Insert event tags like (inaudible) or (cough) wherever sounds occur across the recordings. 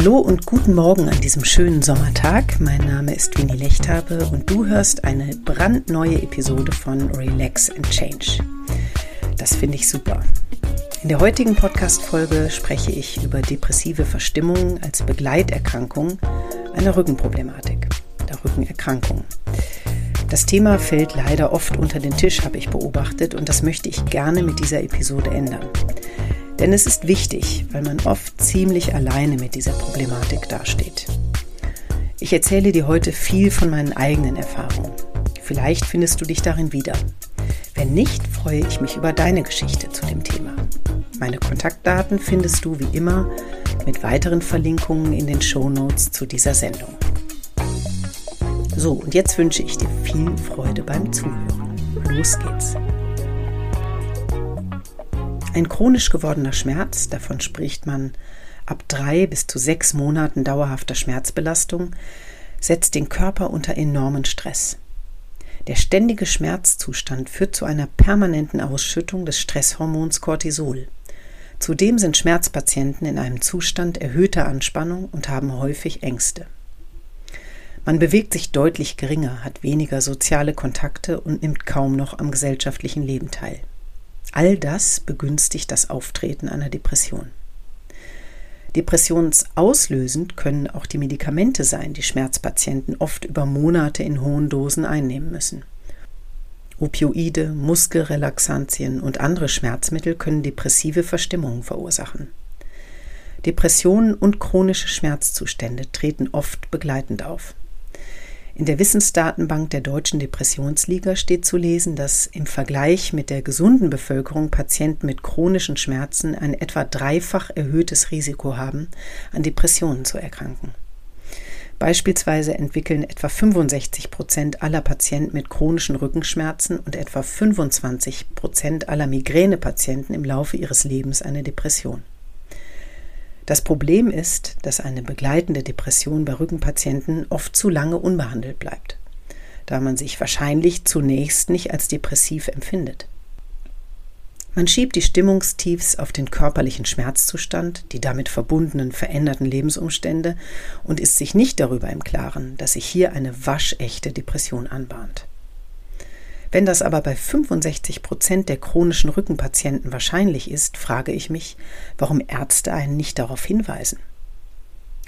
Hallo und guten Morgen an diesem schönen Sommertag. Mein Name ist Winnie Lechthabe und du hörst eine brandneue Episode von Relax and Change. Das finde ich super. In der heutigen Podcast-Folge spreche ich über depressive Verstimmungen als Begleiterkrankung einer Rückenproblematik, der Rückenerkrankung. Das Thema fällt leider oft unter den Tisch, habe ich beobachtet, und das möchte ich gerne mit dieser Episode ändern. Denn es ist wichtig, weil man oft ziemlich alleine mit dieser Problematik dasteht. Ich erzähle dir heute viel von meinen eigenen Erfahrungen. Vielleicht findest du dich darin wieder. Wenn nicht, freue ich mich über deine Geschichte zu dem Thema. Meine Kontaktdaten findest du wie immer mit weiteren Verlinkungen in den Show Notes zu dieser Sendung. So, und jetzt wünsche ich dir viel Freude beim Zuhören. Los geht's. Ein chronisch gewordener Schmerz, davon spricht man ab drei bis zu sechs Monaten dauerhafter Schmerzbelastung, setzt den Körper unter enormen Stress. Der ständige Schmerzzustand führt zu einer permanenten Ausschüttung des Stresshormons Cortisol. Zudem sind Schmerzpatienten in einem Zustand erhöhter Anspannung und haben häufig Ängste. Man bewegt sich deutlich geringer, hat weniger soziale Kontakte und nimmt kaum noch am gesellschaftlichen Leben teil. All das begünstigt das Auftreten einer Depression. Depressionsauslösend können auch die Medikamente sein, die Schmerzpatienten oft über Monate in hohen Dosen einnehmen müssen. Opioide, Muskelrelaxantien und andere Schmerzmittel können depressive Verstimmungen verursachen. Depressionen und chronische Schmerzzustände treten oft begleitend auf. In der Wissensdatenbank der Deutschen Depressionsliga steht zu lesen, dass im Vergleich mit der gesunden Bevölkerung Patienten mit chronischen Schmerzen ein etwa dreifach erhöhtes Risiko haben, an Depressionen zu erkranken. Beispielsweise entwickeln etwa 65 Prozent aller Patienten mit chronischen Rückenschmerzen und etwa 25 Prozent aller Migränepatienten im Laufe ihres Lebens eine Depression. Das Problem ist, dass eine begleitende Depression bei Rückenpatienten oft zu lange unbehandelt bleibt, da man sich wahrscheinlich zunächst nicht als depressiv empfindet. Man schiebt die Stimmungstiefs auf den körperlichen Schmerzzustand, die damit verbundenen veränderten Lebensumstände und ist sich nicht darüber im Klaren, dass sich hier eine waschechte Depression anbahnt. Wenn das aber bei 65 Prozent der chronischen Rückenpatienten wahrscheinlich ist, frage ich mich, warum Ärzte einen nicht darauf hinweisen.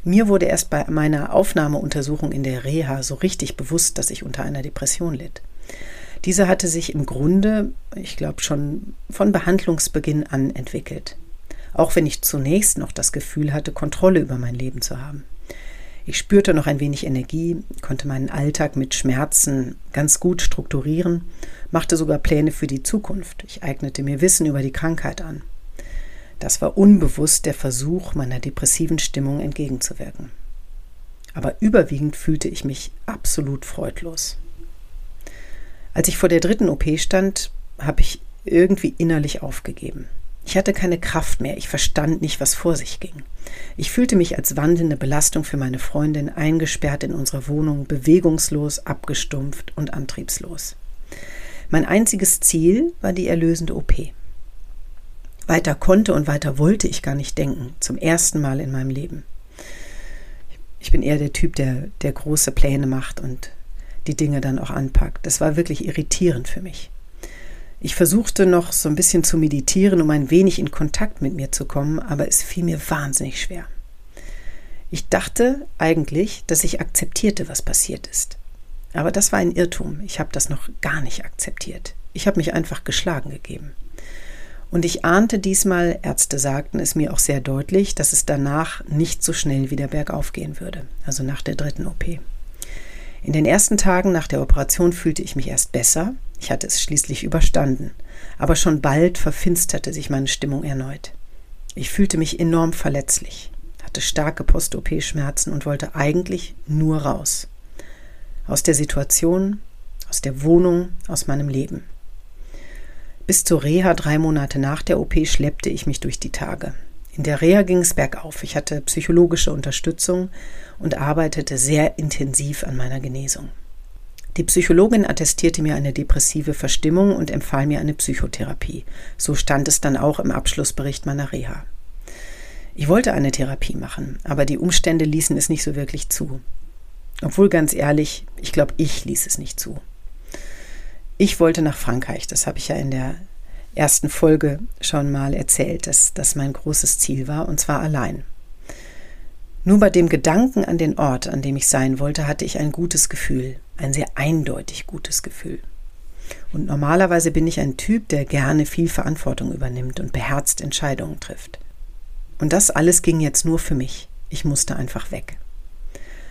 Mir wurde erst bei meiner Aufnahmeuntersuchung in der Reha so richtig bewusst, dass ich unter einer Depression litt. Diese hatte sich im Grunde, ich glaube schon von Behandlungsbeginn an entwickelt. Auch wenn ich zunächst noch das Gefühl hatte, Kontrolle über mein Leben zu haben. Ich spürte noch ein wenig Energie, konnte meinen Alltag mit Schmerzen ganz gut strukturieren, machte sogar Pläne für die Zukunft. Ich eignete mir Wissen über die Krankheit an. Das war unbewusst der Versuch, meiner depressiven Stimmung entgegenzuwirken. Aber überwiegend fühlte ich mich absolut freudlos. Als ich vor der dritten OP stand, habe ich irgendwie innerlich aufgegeben. Ich hatte keine Kraft mehr, ich verstand nicht, was vor sich ging. Ich fühlte mich als wandelnde Belastung für meine Freundin, eingesperrt in unserer Wohnung, bewegungslos, abgestumpft und antriebslos. Mein einziges Ziel war die erlösende OP. Weiter konnte und weiter wollte ich gar nicht denken, zum ersten Mal in meinem Leben. Ich bin eher der Typ, der, der große Pläne macht und die Dinge dann auch anpackt. Das war wirklich irritierend für mich. Ich versuchte noch so ein bisschen zu meditieren, um ein wenig in Kontakt mit mir zu kommen, aber es fiel mir wahnsinnig schwer. Ich dachte eigentlich, dass ich akzeptierte, was passiert ist. Aber das war ein Irrtum. Ich habe das noch gar nicht akzeptiert. Ich habe mich einfach geschlagen gegeben. Und ich ahnte diesmal, Ärzte sagten es mir auch sehr deutlich, dass es danach nicht so schnell wieder bergauf gehen würde, also nach der dritten OP. In den ersten Tagen nach der Operation fühlte ich mich erst besser, ich hatte es schließlich überstanden, aber schon bald verfinsterte sich meine Stimmung erneut. Ich fühlte mich enorm verletzlich, hatte starke Post-OP-Schmerzen und wollte eigentlich nur raus. Aus der Situation, aus der Wohnung, aus meinem Leben. Bis zur Reha drei Monate nach der OP schleppte ich mich durch die Tage. In der Reha ging es bergauf. Ich hatte psychologische Unterstützung und arbeitete sehr intensiv an meiner Genesung. Die Psychologin attestierte mir eine depressive Verstimmung und empfahl mir eine Psychotherapie. So stand es dann auch im Abschlussbericht meiner Reha. Ich wollte eine Therapie machen, aber die Umstände ließen es nicht so wirklich zu. Obwohl ganz ehrlich, ich glaube, ich ließ es nicht zu. Ich wollte nach Frankreich, das habe ich ja in der ersten Folge schon mal erzählt, dass das mein großes Ziel war, und zwar allein. Nur bei dem Gedanken an den Ort, an dem ich sein wollte, hatte ich ein gutes Gefühl, ein sehr eindeutig gutes Gefühl. Und normalerweise bin ich ein Typ, der gerne viel Verantwortung übernimmt und beherzt Entscheidungen trifft. Und das alles ging jetzt nur für mich. Ich musste einfach weg.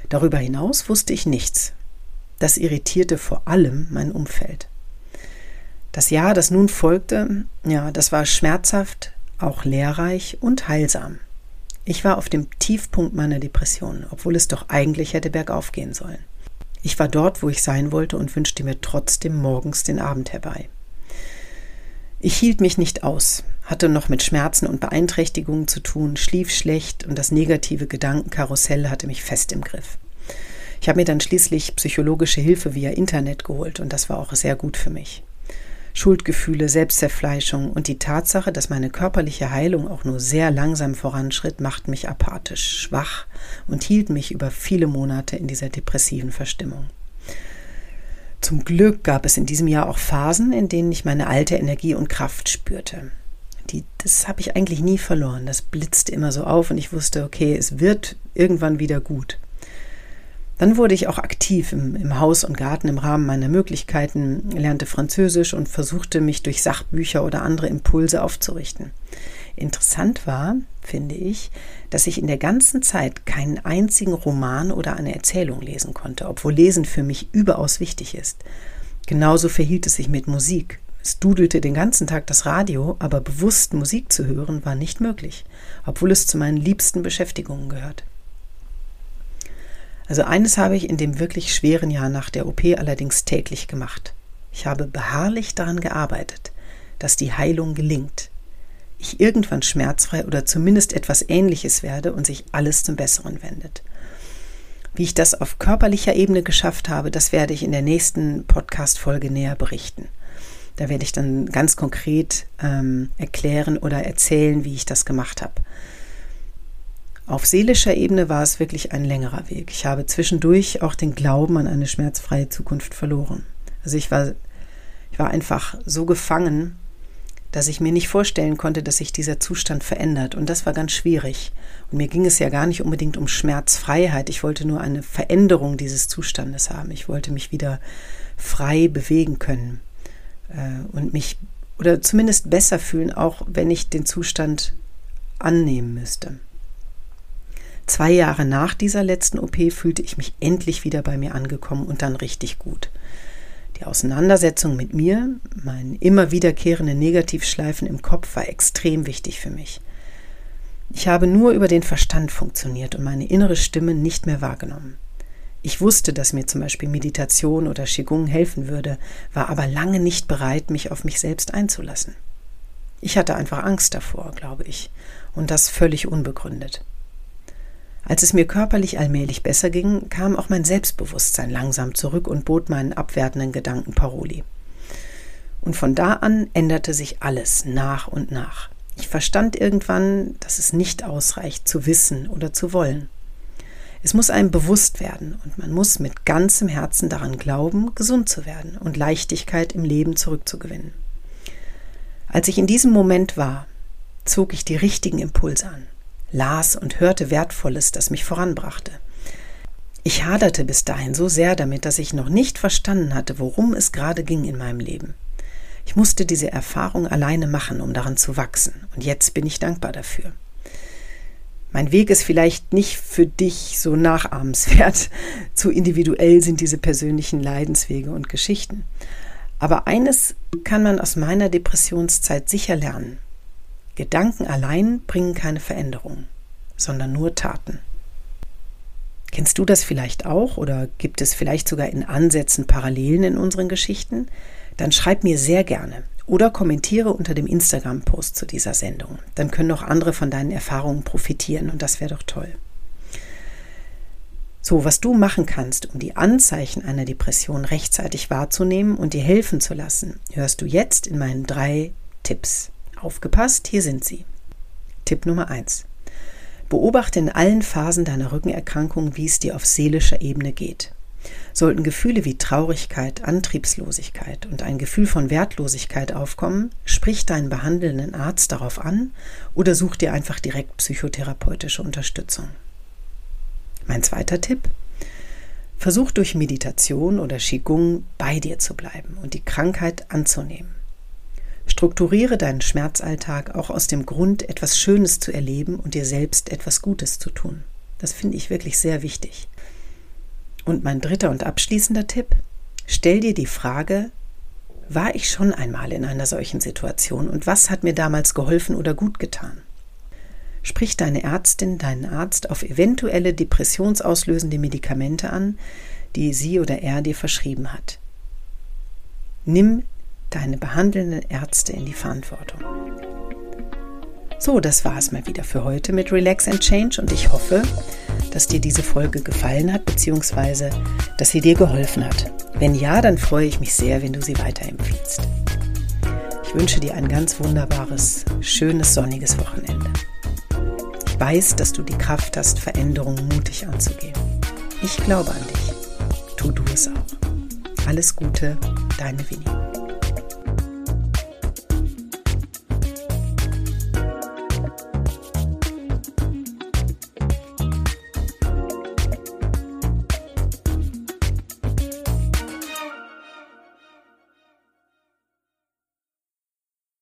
Darüber hinaus wusste ich nichts. Das irritierte vor allem mein Umfeld. Das Jahr, das nun folgte, ja, das war schmerzhaft, auch lehrreich und heilsam. Ich war auf dem Tiefpunkt meiner Depression, obwohl es doch eigentlich hätte bergauf gehen sollen. Ich war dort, wo ich sein wollte und wünschte mir trotzdem morgens den Abend herbei. Ich hielt mich nicht aus, hatte noch mit Schmerzen und Beeinträchtigungen zu tun, schlief schlecht und das negative Gedankenkarussell hatte mich fest im Griff. Ich habe mir dann schließlich psychologische Hilfe via Internet geholt und das war auch sehr gut für mich. Schuldgefühle, Selbstzerfleischung und die Tatsache, dass meine körperliche Heilung auch nur sehr langsam voranschritt, macht mich apathisch, schwach und hielt mich über viele Monate in dieser depressiven Verstimmung. Zum Glück gab es in diesem Jahr auch Phasen, in denen ich meine alte Energie und Kraft spürte. Die, das habe ich eigentlich nie verloren. Das blitzte immer so auf und ich wusste, okay, es wird irgendwann wieder gut. Dann wurde ich auch aktiv im, im, Haus und Garten im Rahmen meiner Möglichkeiten, lernte Französisch und versuchte mich durch Sachbücher oder andere Impulse aufzurichten. Interessant war, finde ich, dass ich in der ganzen Zeit keinen einzigen Roman oder eine Erzählung lesen konnte, obwohl Lesen für mich überaus wichtig ist. Genauso verhielt es sich mit Musik. Es dudelte den ganzen Tag das Radio, aber bewusst Musik zu hören war nicht möglich, obwohl es zu meinen liebsten Beschäftigungen gehört. Also eines habe ich in dem wirklich schweren Jahr nach der OP allerdings täglich gemacht. Ich habe beharrlich daran gearbeitet, dass die Heilung gelingt. Ich irgendwann schmerzfrei oder zumindest etwas Ähnliches werde und sich alles zum Besseren wendet. Wie ich das auf körperlicher Ebene geschafft habe, das werde ich in der nächsten Podcast-Folge näher berichten. Da werde ich dann ganz konkret ähm, erklären oder erzählen, wie ich das gemacht habe. Auf seelischer Ebene war es wirklich ein längerer Weg. Ich habe zwischendurch auch den Glauben an eine schmerzfreie Zukunft verloren. Also ich war, ich war einfach so gefangen, dass ich mir nicht vorstellen konnte, dass sich dieser Zustand verändert. Und das war ganz schwierig. Und mir ging es ja gar nicht unbedingt um Schmerzfreiheit. Ich wollte nur eine Veränderung dieses Zustandes haben. Ich wollte mich wieder frei bewegen können äh, und mich oder zumindest besser fühlen, auch wenn ich den Zustand annehmen müsste. Zwei Jahre nach dieser letzten OP fühlte ich mich endlich wieder bei mir angekommen und dann richtig gut. Die Auseinandersetzung mit mir, meinen immer wiederkehrenden Negativschleifen im Kopf war extrem wichtig für mich. Ich habe nur über den Verstand funktioniert und meine innere Stimme nicht mehr wahrgenommen. Ich wusste, dass mir zum Beispiel Meditation oder Qigong helfen würde, war aber lange nicht bereit, mich auf mich selbst einzulassen. Ich hatte einfach Angst davor, glaube ich, und das völlig unbegründet. Als es mir körperlich allmählich besser ging, kam auch mein Selbstbewusstsein langsam zurück und bot meinen abwertenden Gedanken Paroli. Und von da an änderte sich alles nach und nach. Ich verstand irgendwann, dass es nicht ausreicht, zu wissen oder zu wollen. Es muss einem bewusst werden und man muss mit ganzem Herzen daran glauben, gesund zu werden und Leichtigkeit im Leben zurückzugewinnen. Als ich in diesem Moment war, zog ich die richtigen Impulse an las und hörte Wertvolles, das mich voranbrachte. Ich haderte bis dahin so sehr damit, dass ich noch nicht verstanden hatte, worum es gerade ging in meinem Leben. Ich musste diese Erfahrung alleine machen, um daran zu wachsen, und jetzt bin ich dankbar dafür. Mein Weg ist vielleicht nicht für dich so nachahmenswert, (laughs) zu individuell sind diese persönlichen Leidenswege und Geschichten. Aber eines kann man aus meiner Depressionszeit sicher lernen. Gedanken allein bringen keine Veränderung, sondern nur Taten. Kennst du das vielleicht auch oder gibt es vielleicht sogar in Ansätzen Parallelen in unseren Geschichten? Dann schreib mir sehr gerne oder kommentiere unter dem Instagram-Post zu dieser Sendung. Dann können auch andere von deinen Erfahrungen profitieren und das wäre doch toll. So, was du machen kannst, um die Anzeichen einer Depression rechtzeitig wahrzunehmen und dir helfen zu lassen, hörst du jetzt in meinen drei Tipps. Aufgepasst, hier sind sie. Tipp Nummer 1. Beobachte in allen Phasen deiner Rückenerkrankung, wie es dir auf seelischer Ebene geht. Sollten Gefühle wie Traurigkeit, Antriebslosigkeit und ein Gefühl von Wertlosigkeit aufkommen, sprich deinen behandelnden Arzt darauf an oder such dir einfach direkt psychotherapeutische Unterstützung. Mein zweiter Tipp. Versuch durch Meditation oder Qigong bei dir zu bleiben und die Krankheit anzunehmen. Strukturiere deinen Schmerzalltag auch aus dem Grund, etwas Schönes zu erleben und dir selbst etwas Gutes zu tun. Das finde ich wirklich sehr wichtig. Und mein dritter und abschließender Tipp, stell dir die Frage, war ich schon einmal in einer solchen Situation und was hat mir damals geholfen oder gut getan? Sprich deine Ärztin, deinen Arzt auf eventuelle depressionsauslösende Medikamente an, die sie oder er dir verschrieben hat. Nimm deine behandelnden Ärzte in die Verantwortung. So, das war es mal wieder für heute mit Relax and Change und ich hoffe, dass dir diese Folge gefallen hat, beziehungsweise dass sie dir geholfen hat. Wenn ja, dann freue ich mich sehr, wenn du sie weiterempfiehlst. Ich wünsche dir ein ganz wunderbares, schönes, sonniges Wochenende. Ich weiß, dass du die Kraft hast, Veränderungen mutig anzugehen. Ich glaube an dich. Tu du es auch. Alles Gute, deine Winnie.